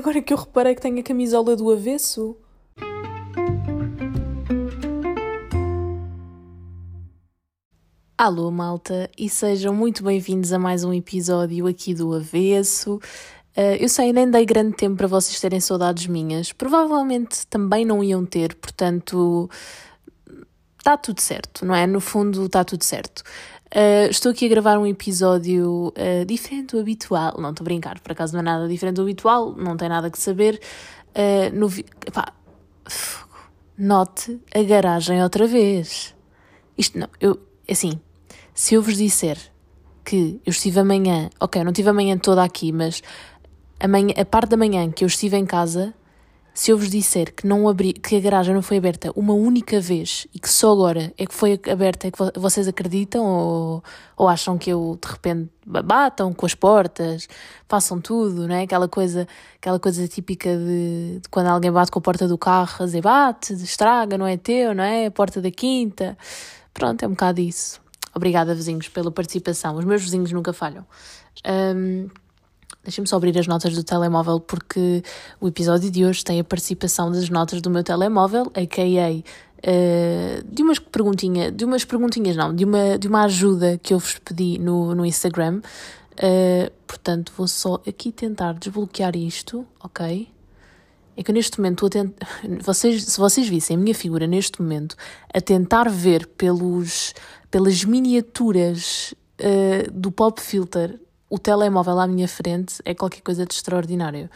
Agora que eu reparei que tenho a camisola do avesso. Alô, malta, e sejam muito bem-vindos a mais um episódio aqui do Avesso. Uh, eu sei, nem dei grande tempo para vocês terem saudades minhas. Provavelmente também não iam ter, portanto, está tudo certo, não é? No fundo, está tudo certo. Uh, estou aqui a gravar um episódio uh, diferente do habitual. Não estou a brincar, por acaso não é nada diferente do habitual, não tem nada que saber. Uh, no vi... Note a garagem outra vez. Isto não, eu, assim, se eu vos disser que eu estive amanhã, ok, não estive amanhã toda aqui, mas amanhã, a parte da manhã que eu estive em casa, se eu vos disser que, não abri, que a garagem não foi aberta uma única vez e que só agora é que foi aberta, é que vocês acreditam ou, ou acham que eu de repente batam com as portas, façam tudo, não é? Aquela coisa, aquela coisa típica de, de quando alguém bate com a porta do carro, a dizer bate, estraga, não é teu, não é? A porta da quinta. Pronto, é um bocado isso. Obrigada, vizinhos, pela participação. Os meus vizinhos nunca falham. Um, Deixem-me só abrir as notas do telemóvel porque o episódio de hoje tem a participação das notas do meu telemóvel, a.k.a. Uh, eh, de umas perguntinhas, de umas perguntinhas não, de uma, de uma ajuda que eu vos pedi no, no Instagram. Uh, portanto, vou só aqui tentar desbloquear isto, ok? É que neste momento a tentar. Vocês, se vocês vissem a minha figura neste momento a tentar ver pelos, pelas miniaturas uh, do pop filter o telemóvel à minha frente é qualquer coisa de extraordinário.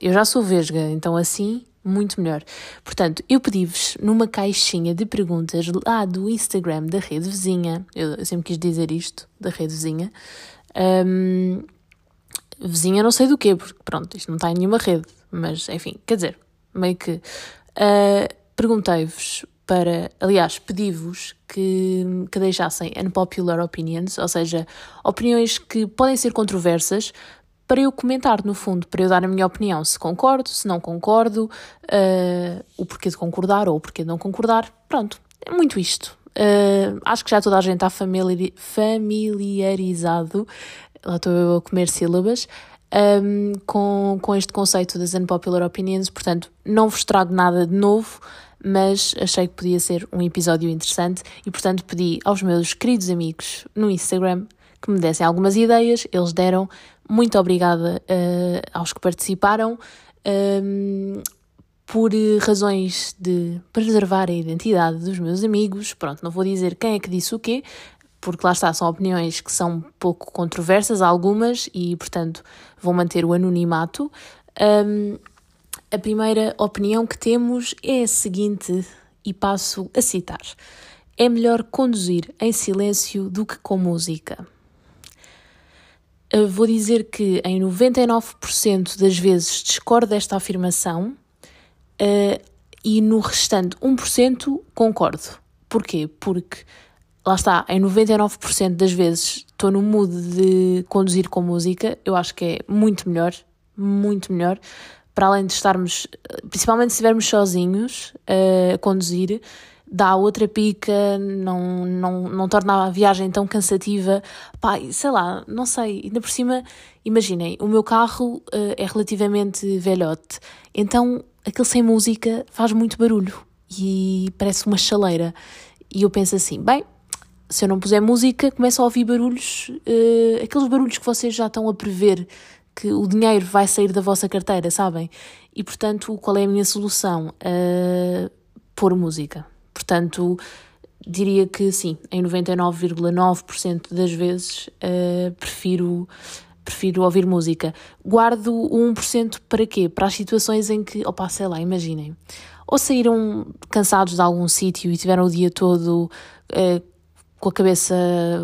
Eu já sou vesga, então assim, muito melhor. Portanto, eu pedi-vos numa caixinha de perguntas lá do Instagram da rede vizinha, eu, sempre quis dizer isto, da rede vizinha, um, vizinha não sei do quê, porque pronto, isto não está em nenhuma rede, mas enfim, quer dizer, meio que uh, perguntei-vos para, aliás, pedi-vos que, que deixassem unpopular opinions, ou seja, opiniões que podem ser controversas, para eu comentar, no fundo, para eu dar a minha opinião, se concordo, se não concordo, uh, o porquê de concordar ou o porquê de não concordar. Pronto, é muito isto. Uh, acho que já toda a gente está familiar, familiarizado, lá estou eu a comer sílabas, um, com, com este conceito das unpopular opinions, portanto, não vos trago nada de novo mas achei que podia ser um episódio interessante e, portanto, pedi aos meus queridos amigos no Instagram que me dessem algumas ideias. Eles deram. Muito obrigada uh, aos que participaram. Um, por razões de preservar a identidade dos meus amigos, pronto, não vou dizer quem é que disse o quê, porque lá está, são opiniões que são pouco controversas, algumas, e portanto vou manter o anonimato. Um, a primeira opinião que temos é a seguinte, e passo a citar: É melhor conduzir em silêncio do que com música. Vou dizer que em 99% das vezes discordo desta afirmação uh, e no restante 1% concordo. Porquê? Porque lá está, em 99% das vezes estou no mood de conduzir com música, eu acho que é muito melhor, muito melhor para além de estarmos, principalmente se estivermos sozinhos uh, a conduzir, dá outra pica, não, não, não torna a viagem tão cansativa. Pá, sei lá, não sei, ainda por cima, imaginem, o meu carro uh, é relativamente velhote, então aquele sem música faz muito barulho e parece uma chaleira. E eu penso assim, bem, se eu não puser música, começo a ouvir barulhos, uh, aqueles barulhos que vocês já estão a prever que o dinheiro vai sair da vossa carteira, sabem? E portanto, qual é a minha solução? Uh, pôr música. Portanto, diria que sim, em 99,9% das vezes uh, prefiro, prefiro ouvir música. Guardo o 1% para quê? Para as situações em que, opa, sei lá, imaginem. Ou saíram cansados de algum sítio e tiveram o dia todo uh, com a cabeça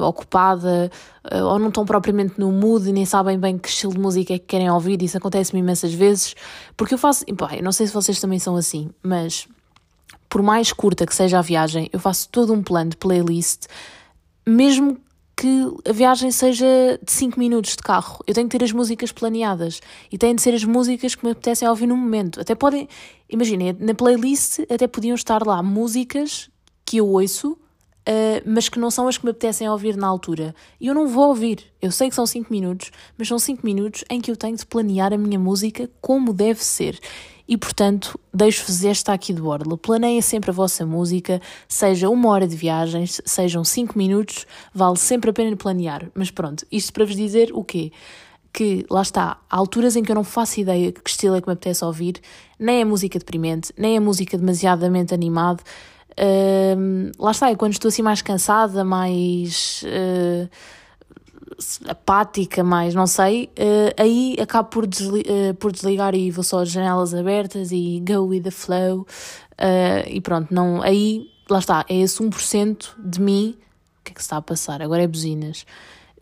ocupada eh, ou não estão propriamente no mood e nem sabem bem que estilo de música é que querem ouvir. Isso acontece-me imensas vezes, porque eu faço. Pá, eu não sei se vocês também são assim, mas por mais curta que seja a viagem, eu faço todo um plano de playlist, mesmo que a viagem seja de 5 minutos de carro. Eu tenho que ter as músicas planeadas e têm de ser as músicas que me apetecem ouvir no momento. Até podem, imaginem, na playlist até podiam estar lá músicas que eu ouço Uh, mas que não são as que me apetecem ouvir na altura. E eu não vou ouvir. Eu sei que são 5 minutos, mas são 5 minutos em que eu tenho de planear a minha música como deve ser. E portanto, deixo-vos esta aqui de borla. Planeiem sempre a vossa música, seja uma hora de viagens, sejam 5 minutos, vale sempre a pena planear. Mas pronto, isto para vos dizer o quê? que, lá está, há alturas em que eu não faço ideia que estilo é que me apetece ouvir, nem a música deprimente, nem a música demasiadamente animada, Lá está, é quando estou assim mais cansada, mais uh, apática, mais não sei, uh, aí acabo por, desli ah, por desligar e vou só as janelas abertas e go with the flow. e pronto, não, aí lá está, é esse 1% de mim. O que é que se está a passar? Agora é buzinas.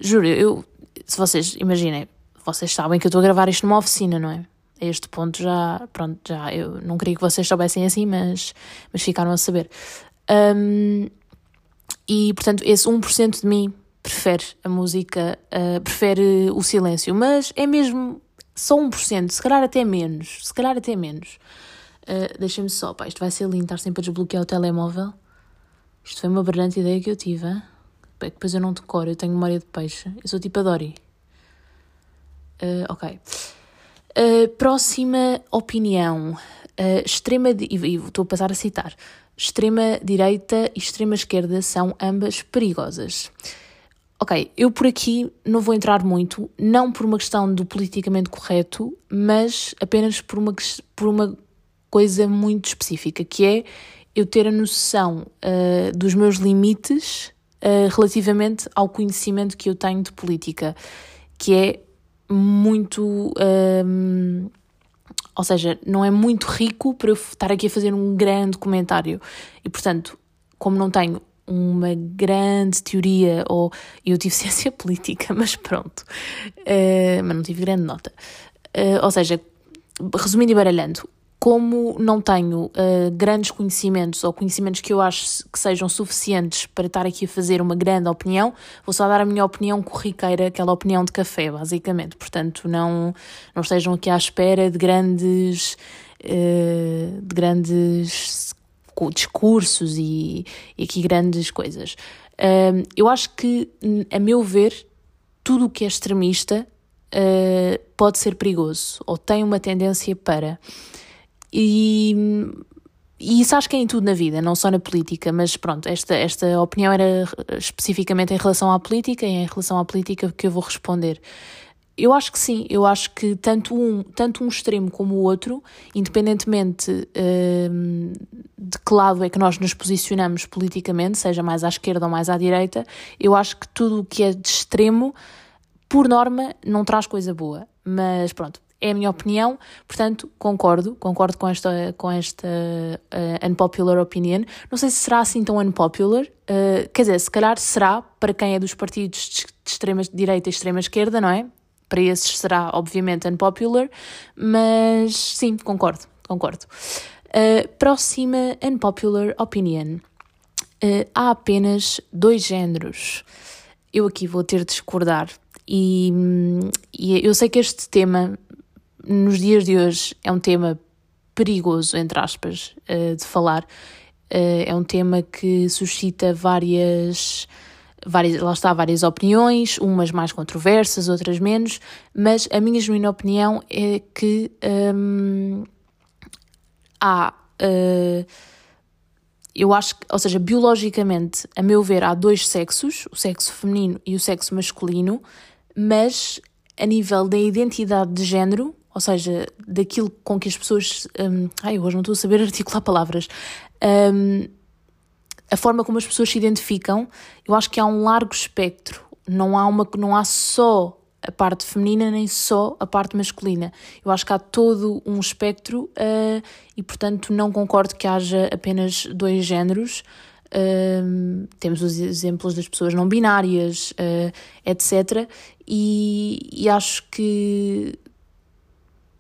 Juro, eu, se vocês imaginem, vocês sabem que eu estou a gravar isto numa oficina, não é? A este ponto já, pronto, já eu não queria que vocês soubessem assim, mas, mas ficaram a saber. Um, e portanto, esse 1% de mim prefere a música, uh, prefere o silêncio, mas é mesmo só 1%, se calhar até menos, se calhar até menos. Uh, Deixem-me só, pá, isto vai ser lindo estar sempre a desbloquear o telemóvel. Isto foi uma brilhante ideia que eu tive, que depois eu não decoro, eu tenho memória de peixe. Eu sou tipo a Dory. Uh, ok. Próxima opinião. Uh, extrema. E estou a passar a citar. Extrema direita e extrema esquerda são ambas perigosas. Ok, eu por aqui não vou entrar muito, não por uma questão do politicamente correto, mas apenas por uma, por uma coisa muito específica, que é eu ter a noção uh, dos meus limites uh, relativamente ao conhecimento que eu tenho de política, que é muito. Um, ou seja, não é muito rico para eu estar aqui a fazer um grande comentário. E portanto, como não tenho uma grande teoria, ou eu tive ciência política, mas pronto, uh, mas não tive grande nota. Uh, ou seja, resumindo e baralhando, como não tenho uh, grandes conhecimentos ou conhecimentos que eu acho que sejam suficientes para estar aqui a fazer uma grande opinião, vou só dar a minha opinião corriqueira, aquela opinião de café, basicamente. Portanto, não, não estejam aqui à espera de grandes, uh, de grandes discursos e, e aqui grandes coisas. Uh, eu acho que, a meu ver, tudo o que é extremista pode ser perigoso ou tem uma tendência para. E, e isso acho que é em tudo na vida, não só na política, mas pronto, esta, esta opinião era especificamente em relação à política e em relação à política que eu vou responder. Eu acho que sim, eu acho que tanto um, tanto um extremo como o outro, independentemente hum, de que lado é que nós nos posicionamos politicamente, seja mais à esquerda ou mais à direita, eu acho que tudo o que é de extremo, por norma, não traz coisa boa. Mas pronto, é a minha opinião, portanto, concordo, concordo com esta, com esta uh, unpopular opinion. Não sei se será assim tão unpopular, uh, quer dizer, se calhar será para quem é dos partidos de extrema direita e extrema esquerda, não é? Para esses será, obviamente, unpopular, mas sim, concordo, concordo. Uh, próxima unpopular opinion. há apenas dois géneros. Eu aqui vou ter de discordar e, e, eu sei que este tema nos dias de hoje é um tema perigoso, entre aspas, uh, de falar. Uh, é um tema que suscita várias, várias, lá está, várias opiniões, umas mais controversas, outras menos, mas a minha genuína opinião é que um, há. Uh, eu acho que, ou seja, biologicamente, a meu ver, há dois sexos, o sexo feminino e o sexo masculino, mas a nível da identidade de género, ou seja, daquilo com que as pessoas. Um, ai, hoje não estou a saber articular palavras. Um, a forma como as pessoas se identificam, eu acho que há um largo espectro. Não há, uma, não há só a parte feminina nem só a parte masculina. Eu acho que há todo um espectro uh, e, portanto, não concordo que haja apenas dois géneros. Uh, temos os exemplos das pessoas não binárias, uh, etc. E, e, acho que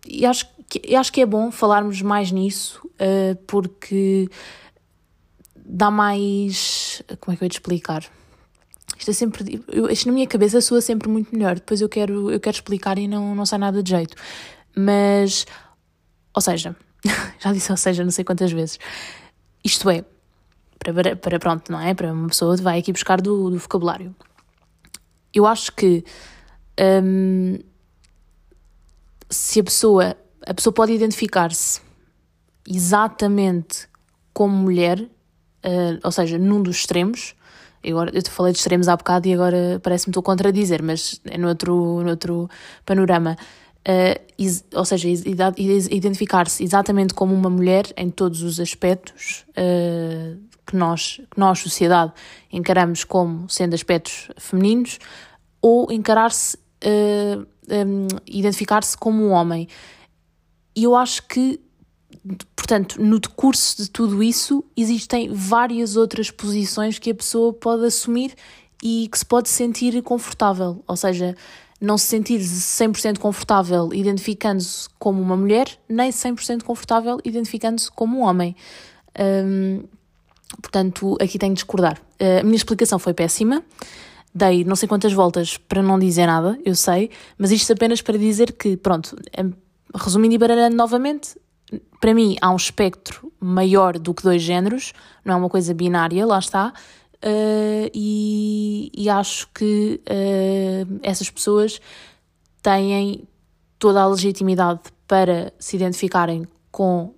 e acho que, acho que é bom falarmos mais nisso, uh, porque dá mais. Como é que eu ia te explicar? Isto é sempre. Eu, isto na minha cabeça soa sempre muito melhor. Depois eu quero, eu quero explicar e não, não sai nada de jeito. Mas. Ou seja, já disse ou seja não sei quantas vezes. Isto é, para, para pronto, não é? Para uma pessoa que vai aqui buscar do, do vocabulário. Eu acho que hum, se a pessoa, a pessoa pode identificar-se exatamente como mulher, uh, ou seja, num dos extremos, eu, agora, eu te falei de extremos há bocado e agora parece-me estou a contradizer, mas é no outro, no outro panorama. Uh, is, ou seja, identificar-se exatamente como uma mulher em todos os aspectos uh, que, nós, que nós, sociedade, encaramos como sendo aspectos femininos, ou encarar-se, uh, um, identificar-se como um homem. E eu acho que, portanto, no decurso de tudo isso, existem várias outras posições que a pessoa pode assumir e que se pode sentir confortável. Ou seja, não se sentir 100% confortável identificando-se como uma mulher, nem 100% confortável identificando-se como um homem. Um, portanto, aqui tenho de discordar. Uh, a minha explicação foi péssima. Dei não sei quantas voltas para não dizer nada, eu sei, mas isto apenas para dizer que, pronto, resumindo e baralhando novamente, para mim há um espectro maior do que dois géneros, não é uma coisa binária, lá está, uh, e, e, acho que uh, essas pessoas têm toda a legitimidade para se identificarem com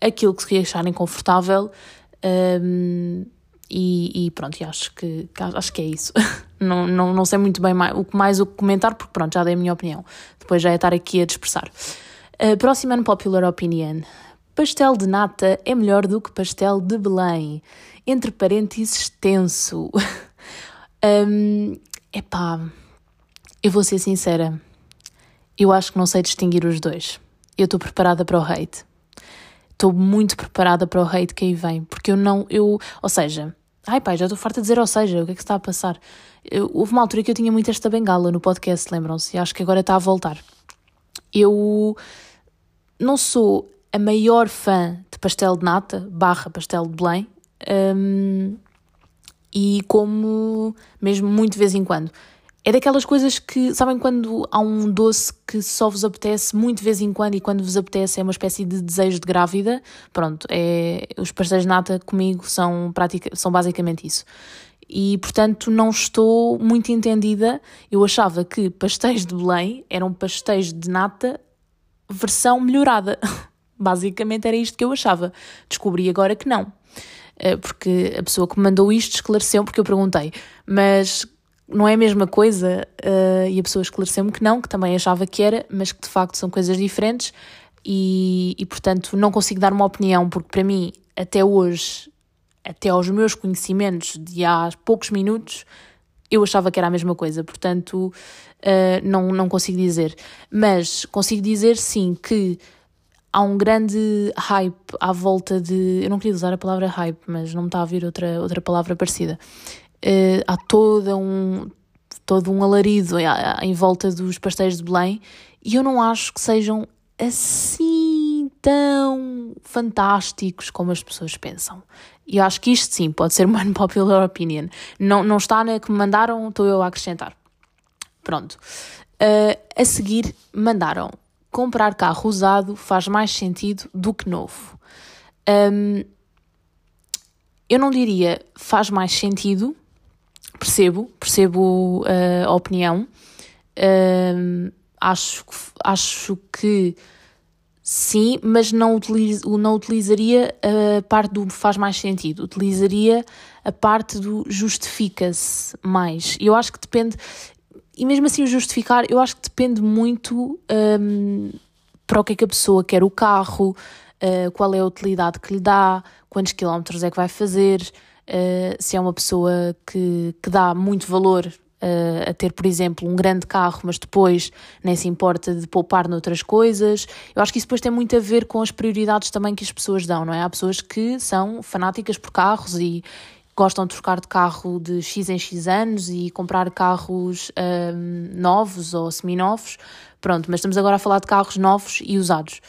aquilo que se acharem confortável um, eh, e, e, pronto, acho que, acho que é isso. não, não, não sei muito bem mais o que mais o comentar, porque pronto, já dei a minha opinião. Depois já é estar aqui a dispersar. Uh, próxima unpopular opinion. Pastel de nata é melhor do que pastel de Belém entre parênteses tenso. um, epá, eu vou ser sincera, eu acho que não sei distinguir os dois. Eu estou preparada para o hate. Estou muito preparada para o hate que aí vem, porque eu não, eu, ou seja, ai pai, já estou farta de dizer ou seja, o que é que está a passar? Eu, houve uma altura que eu tinha muito esta bengala no podcast, lembram-se? E acho que agora está a voltar. Eu não sou a maior fã de pastel de nata, barra pastel de Belém, um, e como mesmo muito de vez em quando. É daquelas coisas que, sabem, quando há um doce que só vos apetece muito de vez em quando e quando vos apetece é uma espécie de desejo de grávida? Pronto, é, os pastéis de nata comigo são, pratica, são basicamente isso. E, portanto, não estou muito entendida. Eu achava que pastéis de Belém eram pastéis de nata versão melhorada. Basicamente era isto que eu achava. Descobri agora que não. Eh, porque a pessoa que me mandou isto esclareceu, porque eu perguntei, mas não é a mesma coisa? Uh, e a pessoa esclareceu-me que não, que também achava que era, mas que de facto são coisas diferentes e, e portanto não consigo dar uma opinião, porque para mim, até hoje, até aos meus conhecimentos de há poucos minutos, eu achava que era a mesma coisa, portanto uh, não, não consigo dizer. Mas consigo dizer sim que há um grande hype à volta de. Eu não queria usar a palavra hype, mas não me está a vir outra, outra palavra parecida. Uh, há toda um, todo um alarido em volta dos pastéis de Belém e eu não acho que sejam assim tão fantásticos como as pessoas pensam. E eu acho que isto sim pode ser uma unpopular opinion. Não, não está na que me mandaram, estou eu a acrescentar. Pronto. Uh, a seguir, mandaram comprar carro usado faz mais sentido do que novo. Um, eu não diria faz mais sentido, percebo, percebo uh, a opinião. Um, acho, acho que sim, mas não, utiliz, não utilizaria a parte do faz mais sentido, utilizaria a parte do justifica-se mais. Eu acho que depende, e mesmo assim o justificar, eu acho que depende muito um, para o que é que a pessoa quer o carro, uh, qual é a utilidade que lhe dá, quantos quilómetros é que vai fazer, uh, se é uma pessoa que, que dá muito valor uh, a ter, por exemplo, um grande carro, mas depois nem se importa de poupar noutras coisas. Eu acho que isso depois tem muito a ver com as prioridades também que as pessoas dão, não é? Há pessoas que são fanáticas por carros e, gostam de trocar de carro de X em X anos e comprar carros um, novos ou seminovos. Pronto, mas estamos agora a falar de carros novos e usados,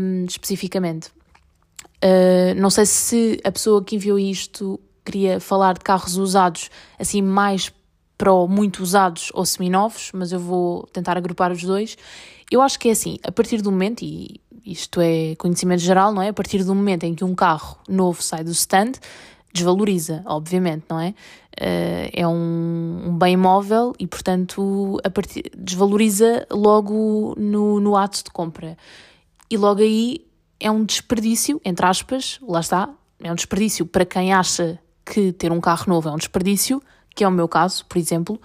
um, especificamente. Uh, não sei se a pessoa que enviou isto queria falar de carros usados, assim, mais para muito usados ou seminovos, mas eu vou tentar agrupar os dois. Eu acho que é assim, a partir do momento, e isto é conhecimento geral, não é? A partir do momento em que um carro novo sai do stand, desvaloriza, obviamente, não é? Uh, é um, um, bem móvel e, portanto, a partir, desvaloriza logo no, no ato de compra. E logo aí é um desperdício, entre aspas, lá está, é um desperdício para quem acha que ter um carro novo é um desperdício, que é o meu caso, por exemplo.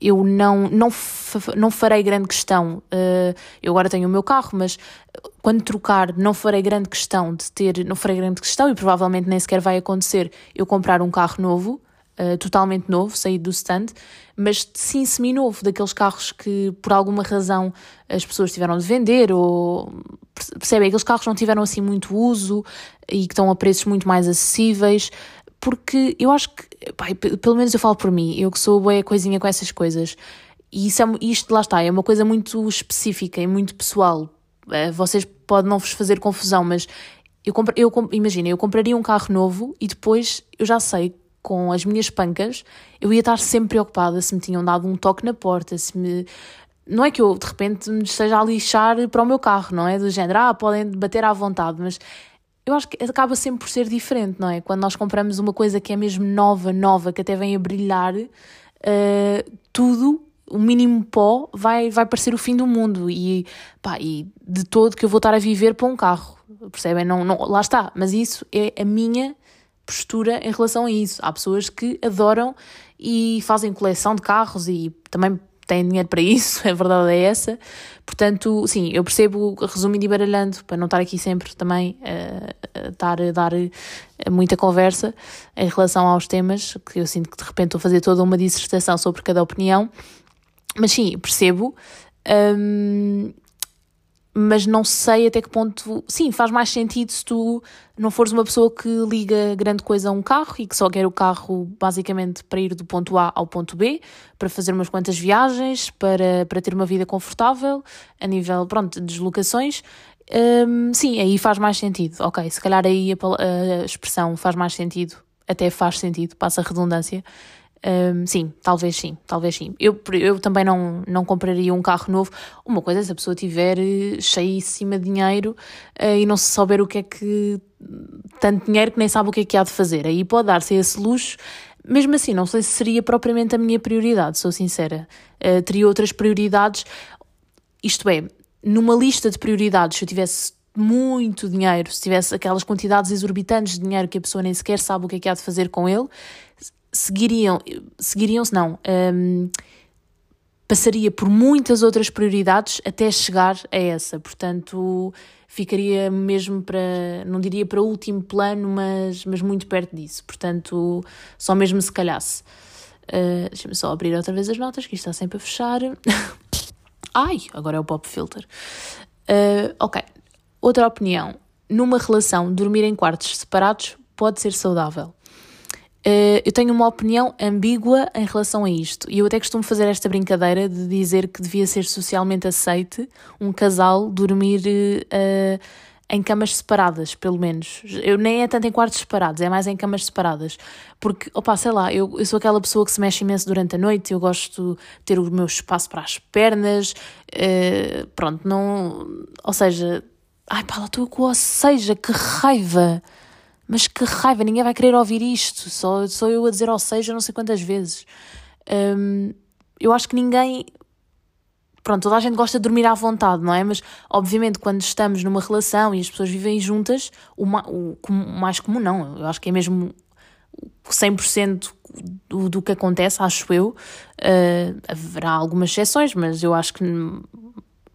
Eu não, não, não farei grande questão. Uh, eu agora tenho o meu carro, mas quando trocar, não farei grande questão de ter. Não farei grande questão e provavelmente nem sequer vai acontecer eu comprar um carro novo uh, totalmente novo, saído do stand, mas sim semi-novo, daqueles carros que por alguma razão as pessoas tiveram de vender ou percebem, aqueles carros não tiveram assim muito uso e que estão a preços muito mais acessíveis, porque eu acho que, pá, pelo menos eu falo por mim, eu que sou boa coisinha com essas coisas, e isso é, isto lá está, é uma coisa muito específica e muito pessoal. Eh, vocês podem não vos fazer confusão, mas eu, eu imagina, eu compraria um carro novo e depois eu já sei com as minhas pancas, eu ia estar sempre preocupada se me tinham dado um toque na porta, se me. Não é que eu de repente me esteja a lixar para o meu carro, não é? Do género, ah, podem bater à vontade, mas eu acho que acaba sempre por ser diferente, não é? Quando nós compramos uma coisa que é mesmo nova, nova, que até vem a brilhar, uh, tudo, o mínimo pó, vai, vai parecer o fim do mundo e, pá, e de todo que eu vou estar a viver para um carro, percebem? Não, não, lá está, mas isso é a minha postura em relação a isso. Há pessoas que adoram e fazem coleção de carros e também têm dinheiro para isso, a verdade é essa. Portanto, sim, eu percebo, resumindo e baralhando, para não estar aqui sempre também a, a, estar a dar muita conversa em relação aos temas, que eu sinto que de repente estou a fazer toda uma dissertação sobre cada opinião. Mas sim, percebo. Hum, mas não sei até que ponto. Sim, faz mais sentido se tu não fores uma pessoa que liga grande coisa a um carro e que só quer o carro basicamente para ir do ponto A ao ponto B, para fazer umas quantas viagens, para, para ter uma vida confortável a nível, pronto, de deslocações. Um, sim, aí faz mais sentido. Ok, se calhar aí a, a expressão faz mais sentido, até faz sentido, passa a redundância. Um, sim, talvez sim, talvez sim. Eu, eu também não, não compraria um carro novo. Uma coisa é se a pessoa tiver eh, cheíssima de dinheiro uh, e não se souber o que é que. tanto dinheiro que nem sabe o que é que há de fazer. Aí pode dar-se esse luxo. Mesmo assim, não sei se seria propriamente a minha prioridade, sou sincera. Uh, teria outras prioridades. Isto é, numa lista de prioridades, se eu tivesse muito dinheiro, se tivesse aquelas quantidades exorbitantes de dinheiro que a pessoa nem sequer sabe o que é que há de fazer com ele, seguiriam, seguiriam-se não, um, passaria por muitas outras prioridades até chegar a essa, portanto ficaria mesmo para, não diria para último plano, mas, mas muito perto disso, portanto só mesmo se calhasse. Uh, Deixa-me só abrir outra vez as notas, que isto está sempre a fechar. Ai, agora é o pop filter. Uh, ok, outra opinião. Numa relação, dormir em quartos separados pode ser saudável. Uh, eu tenho uma opinião ambígua em relação a isto. E eu até costumo fazer esta brincadeira de dizer que devia ser socialmente aceite um casal dormir uh, em camas separadas, pelo menos. Eu nem é tanto em quartos separados, é mais em camas separadas. Porque, opa, sei lá, eu, eu sou aquela pessoa que se mexe imenso durante a noite, eu gosto de ter o meu espaço para as pernas, uh, pronto, não. Ou seja, ai lá estou com, ou seja, que raiva! Mas que raiva, ninguém vai querer ouvir isto, só, só eu a dizer ou seja não sei quantas vezes. Um, eu acho que ninguém. Pronto, toda a gente gosta de dormir à vontade, não é? Mas, obviamente, quando estamos numa relação e as pessoas vivem juntas, o, o, o mais comum não. Eu acho que é mesmo 100% do, do que acontece, acho eu. Uh, haverá algumas exceções, mas eu acho que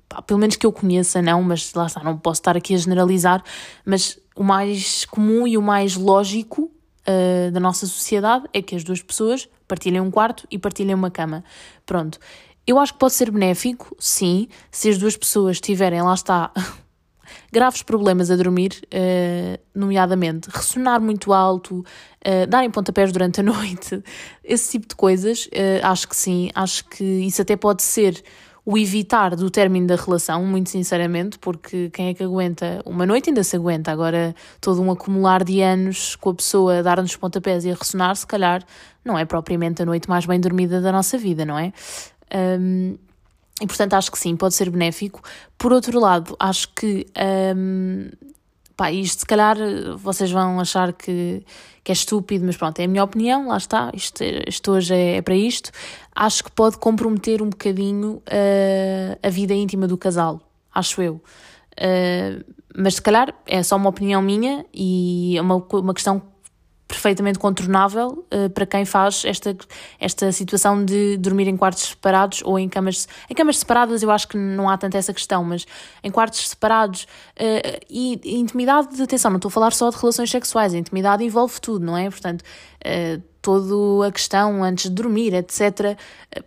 pá, pelo menos que eu conheça, não, mas lá está, não posso estar aqui a generalizar, mas o mais comum e o mais lógico uh, da nossa sociedade é que as duas pessoas partilhem um quarto e partilhem uma cama. Pronto. Eu acho que pode ser benéfico, sim, se as duas pessoas tiverem, lá está, graves problemas a dormir, uh, nomeadamente ressonar muito alto, uh, darem pontapés durante a noite, esse tipo de coisas, uh, acho que sim, acho que isso até pode ser o evitar do término da relação, muito sinceramente, porque quem é que aguenta uma noite ainda se aguenta, agora todo um acumular de anos com a pessoa a dar-nos pontapés e a ressonar, se calhar não é propriamente a noite mais bem dormida da nossa vida, não é? Um, E portanto acho que sim, pode ser benéfico. Por outro lado, acho que hum, pá, isto se calhar vocês vão achar que, que é estúpido, mas pronto, é a minha opinião, lá está, isto, isto hoje é, é para isto. Acho que pode comprometer um bocadinho uh, a vida íntima do casal, acho eu. Uh, mas se calhar é só uma opinião minha e é uma, uma questão perfeitamente contornável uh, para quem faz esta, esta situação de dormir em quartos separados ou em camas em camas separadas eu acho que não há tanto essa questão mas em quartos separados uh, e, e intimidade atenção não estou a falar só de relações sexuais a intimidade envolve tudo não é? Portanto uh, toda a questão antes de dormir etc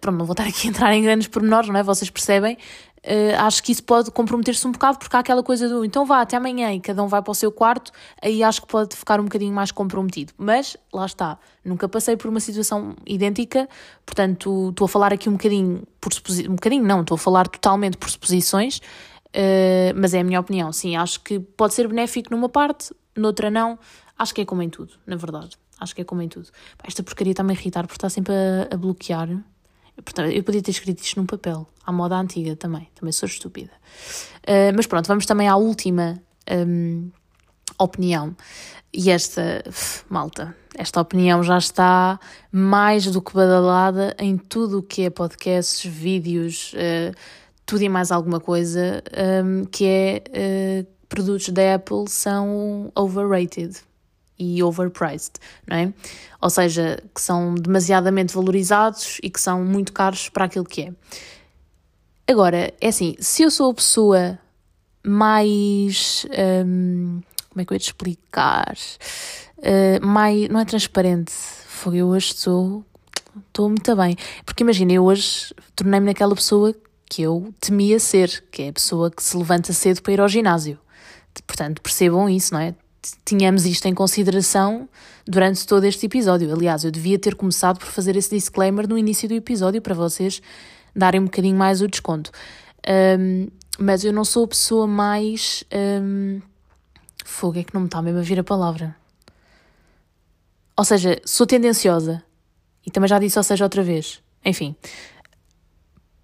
pronto não vou estar aqui a entrar em grandes pormenores não é vocês percebem Uh, acho que isso pode comprometer-se um bocado, porque há aquela coisa do então vá até amanhã e cada um vai para o seu quarto, aí acho que pode ficar um bocadinho mais comprometido. Mas lá está, nunca passei por uma situação idêntica, portanto estou a falar aqui um bocadinho por suposições, um bocadinho não, estou a falar totalmente por suposições, uh, mas é a minha opinião. Sim, acho que pode ser benéfico numa parte, noutra não. Acho que é como em tudo, na verdade. Acho que é como em tudo. Esta porcaria está-me a irritar porque está sempre a, a bloquear eu podia ter escrito isto num papel, à moda antiga também, também sou estúpida. Uh, mas pronto, vamos também à última um, opinião. E esta, malta, esta opinião já está mais do que badalada em tudo o que é podcasts, vídeos, uh, tudo e mais alguma coisa, um, que é uh, produtos da Apple são overrated e overpriced, não é? Ou seja, que são demasiadamente valorizados e que são muito caros para aquilo que é. Agora, é assim, se eu sou a pessoa mais. Hum, como é que eu ia te explicar? Uh, mais, não é transparente. Foi eu hoje estou. Estou muito bem. Porque imagina, eu hoje tornei-me naquela pessoa que eu temia ser, que é a pessoa que se levanta cedo para ir ao ginásio. Portanto, percebam isso, não é? Tínhamos isto em consideração durante todo este episódio. Aliás, eu devia ter começado por fazer esse disclaimer no início do episódio para vocês darem um bocadinho mais o desconto. Um, mas eu não sou a pessoa mais. Um, fogo, é que não me está mesmo a vir a palavra. Ou seja, sou tendenciosa. E também já disse, ou seja, outra vez. Enfim,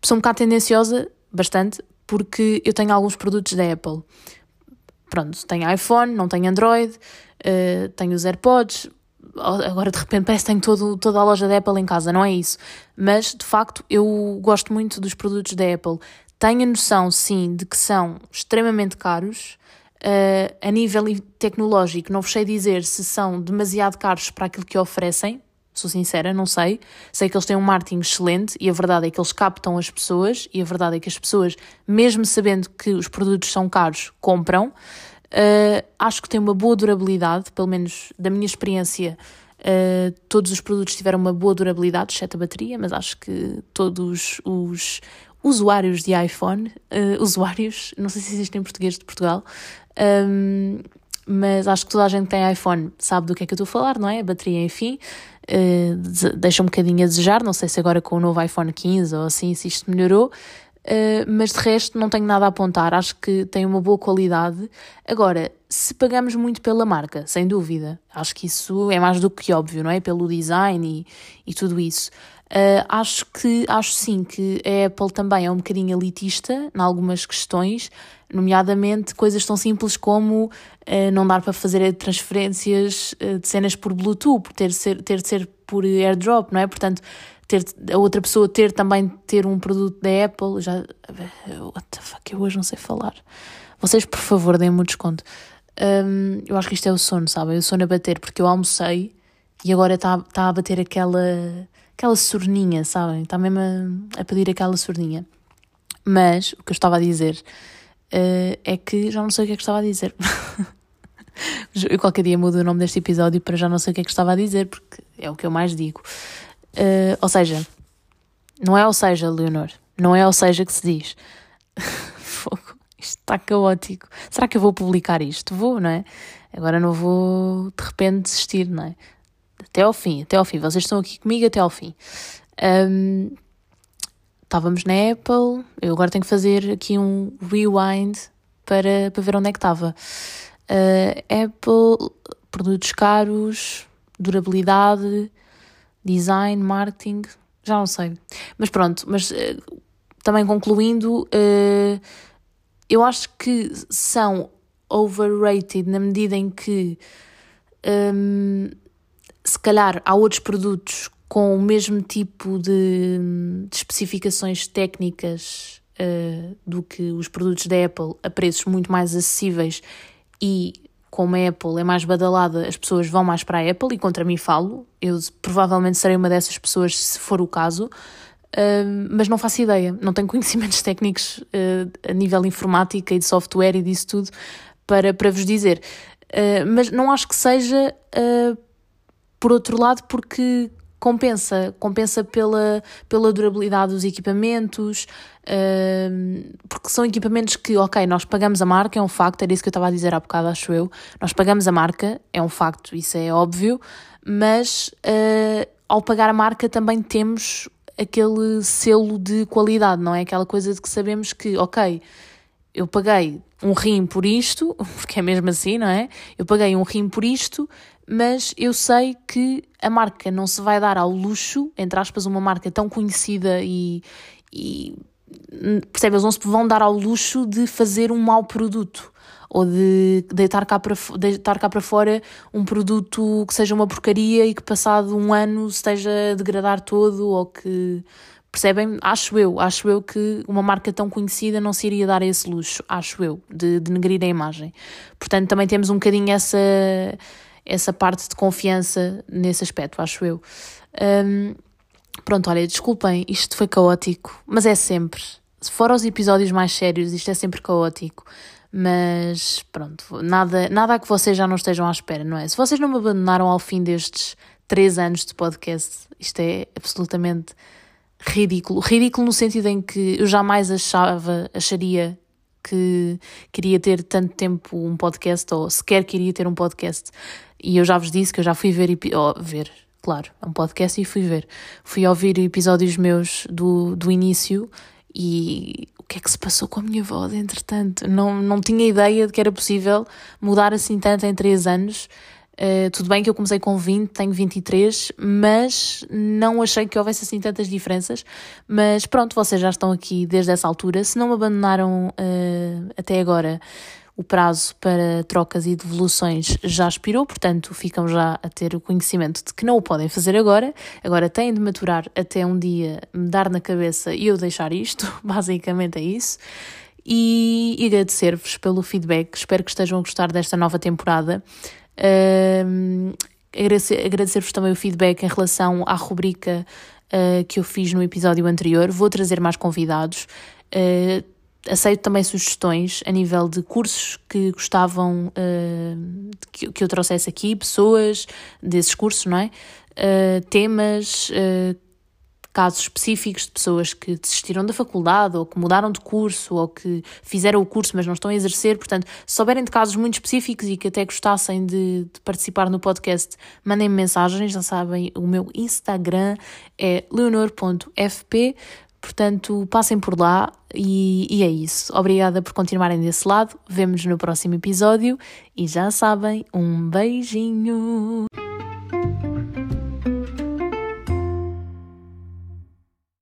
sou um bocado tendenciosa, bastante, porque eu tenho alguns produtos da Apple pronto, tenho iPhone, não tenho Android, uh, tenho os AirPods, agora de repente parece que tenho todo, toda a loja da Apple em casa, não é isso. Mas de facto eu gosto muito dos produtos da Apple. Tenho a noção, sim, de que são extremamente caros. Uh, a nível tecnológico, não vos sei dizer se são demasiado caros para aquilo que oferecem, sou sincera, não sei. Sei que eles têm um marketing excelente e a verdade é que eles captam as pessoas e a verdade é que as pessoas, mesmo sabendo que os produtos são caros, compram. Uh, acho que tem uma boa durabilidade, pelo menos da minha experiência, uh, todos os produtos tiveram uma boa durabilidade, exceto a bateria, mas acho que todos os usuários de iPhone, uh, usuários, não sei se existem em português de Portugal, um, mas acho que toda a gente tem iPhone sabe do que é que eu estou a falar, não é? A bateria, enfim, uh, deixa um bocadinho a desejar, não sei se agora com o novo iPhone 15 ou assim, se isto melhorou, Uh, mas de resto não tenho nada a apontar, acho que tem uma boa qualidade. Agora, se pagamos muito pela marca, sem dúvida, acho que isso é mais do que óbvio, não é? Pelo design e, e tudo isso. Uh, acho que, acho sim que a Apple também é um bocadinho elitista em algumas questões, nomeadamente coisas tão simples como uh, não dar para fazer transferências de cenas por Bluetooth, ter de ser, ter de ser por airdrop, não é? Portanto, ter, a outra pessoa ter também ter um produto da Apple, já. What the fuck, eu hoje não sei falar. Vocês, por favor, deem-me um desconto. Um, eu acho que isto é o sono, sabem? O sono a bater, porque eu almocei e agora está tá a bater aquela, aquela sorninha, sabem? Está mesmo a, a, pedir aquela sorninha. Mas o que eu estava a dizer uh, é que já não sei o que é que estava a dizer. eu qualquer dia mudo o nome deste episódio para já não sei o que é que estava a dizer, porque é o que eu mais digo. Uh, ou seja, não é ou seja, Leonor, não é ou seja que se diz. Fogo, isto está caótico. Será que eu vou publicar isto? Vou, não é? Agora não vou de repente desistir, não é? Até ao fim, até ao fim. Vocês estão aqui comigo até ao fim. Um, estávamos na Apple, eu agora tenho que fazer aqui um rewind para, para ver onde é que estava. Uh, Apple, produtos caros, durabilidade, design, marketing, já não sei. Mas pronto, mas uh, também concluindo, uh, eu acho que são overrated na medida em que um, se calhar há outros produtos com o mesmo tipo de, de especificações técnicas uh, do que os produtos da Apple a preços muito mais acessíveis e como a Apple é mais badalada, as pessoas vão mais para a Apple e contra mim falo. Eu provavelmente serei uma dessas pessoas se for o caso, uh, mas não faço ideia, não tenho conhecimentos técnicos uh, a nível informática e de software e disso tudo para, para vos dizer. Mas não acho que seja por outro lado, porque compensa, compensa pela, pela durabilidade dos equipamentos, uh, porque são equipamentos que, ok, nós pagamos a marca, é um facto, era isso que eu estava a dizer há bocado, acho eu, nós pagamos a marca, é um facto, isso é óbvio, mas uh, ao pagar a marca também temos aquele selo de qualidade, não é? Aquela coisa de que sabemos que, ok, eu paguei um rim por isto, porque é mesmo assim, não é? Eu paguei um rim por isto, mas eu sei que a marca não se vai dar ao luxo, entre aspas, uma marca tão conhecida e, e percebe, eles não se vão dar ao luxo de fazer um mau produto ou de deitar cá, para, deitar cá para fora um produto que seja uma porcaria e que passado um ano esteja a degradar todo ou que percebem? Acho eu, acho eu que uma marca tão conhecida não se iria dar esse luxo, acho eu, de, de negrir a imagem. Portanto, também temos um bocadinho essa essa parte de confiança nesse aspecto, acho eu. Um, pronto, olha, desculpem, isto foi caótico, mas é sempre. Se for aos episódios mais sérios, isto é sempre caótico. Mas pronto, nada, nada a que vocês já não estejam à espera, não é? Se vocês não me abandonaram ao fim destes três anos de podcast, isto é absolutamente ridículo. Ridículo no sentido em que eu jamais achava, acharia que queria ter tanto tempo um podcast ou sequer queria ter um podcast. E eu já vos disse que eu já fui ver, oh, ver, claro, é um podcast e fui ver. Fui ouvir episódios meus do, do início e o que é que se passou com a minha voz, entretanto? Não, não tinha ideia de que era possível mudar assim tanto em três anos. Uh, tudo bem que eu comecei com 20, tenho 23, mas não achei que houvesse assim tantas diferenças. Mas pronto, vocês já estão aqui desde essa altura. Se não abandonaram uh, até agora, o prazo para trocas e devoluções já expirou, portanto ficam já a ter o conhecimento de que não o podem fazer agora. Agora têm de maturar até um dia me dar na cabeça e eu deixar isto. Basicamente é isso e agradecer-vos pelo feedback. Espero que estejam a gostar desta nova temporada. Uh, Agradecer-vos também o feedback em relação à rubrica uh, que eu fiz no episódio anterior. Vou trazer mais convidados. Uh, aceito também sugestões a nível de cursos que gostavam uh, que, que eu trouxesse aqui, pessoas desses cursos, não é? Temas casos específicos de pessoas que desistiram da faculdade ou que mudaram de curso ou que fizeram o curso mas não estão a exercer. Portanto, se souberem de casos muito específicos e que até gostassem de, de participar no podcast, mandem-me mensagens. Já sabem, o meu Instagram é leonor.fp. Portanto, passem por lá e, e, é isso. Obrigada por continuarem desse lado. Vemo-nos no próximo episódio e já sabem, um beijinho!